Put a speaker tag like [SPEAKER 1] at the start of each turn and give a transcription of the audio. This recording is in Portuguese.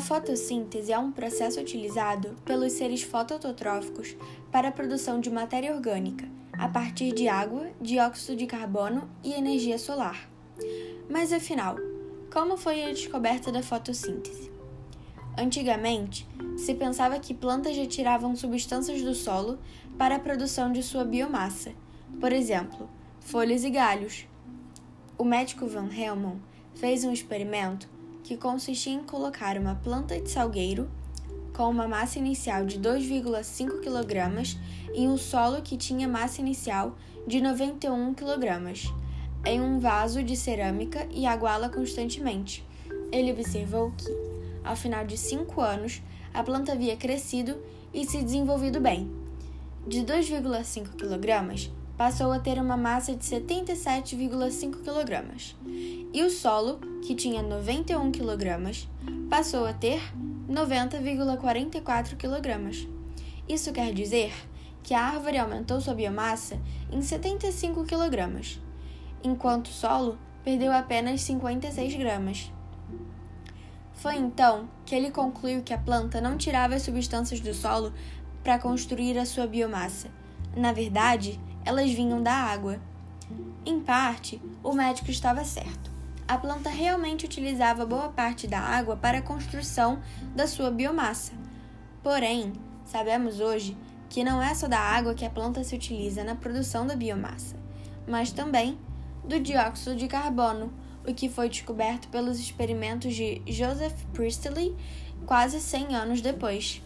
[SPEAKER 1] A fotossíntese é um processo utilizado pelos seres fototróficos para a produção de matéria orgânica, a partir de água, dióxido de carbono e energia solar. Mas afinal, como foi a descoberta da fotossíntese? Antigamente, se pensava que plantas retiravam substâncias do solo para a produção de sua biomassa, por exemplo, folhas e galhos. O médico Van Helmont fez um experimento que consistia em colocar uma planta de salgueiro com uma massa inicial de 2,5 kg em um solo que tinha massa inicial de 91 kg, em um vaso de cerâmica e aguá-la constantemente. Ele observou que, ao final de cinco anos, a planta havia crescido e se desenvolvido bem. De 2,5 kg, passou a ter uma massa de 77,5 kg, e o solo, que tinha 91 kg, passou a ter 90,44 kg. Isso quer dizer que a árvore aumentou sua biomassa em 75 kg, enquanto o solo perdeu apenas 56 gramas. Foi então que ele concluiu que a planta não tirava as substâncias do solo para construir a sua biomassa. Na verdade, elas vinham da água. Em parte, o médico estava certo. A planta realmente utilizava boa parte da água para a construção da sua biomassa. Porém, sabemos hoje que não é só da água que a planta se utiliza na produção da biomassa, mas também do dióxido de carbono, o que foi descoberto pelos experimentos de Joseph Priestley quase 100 anos depois.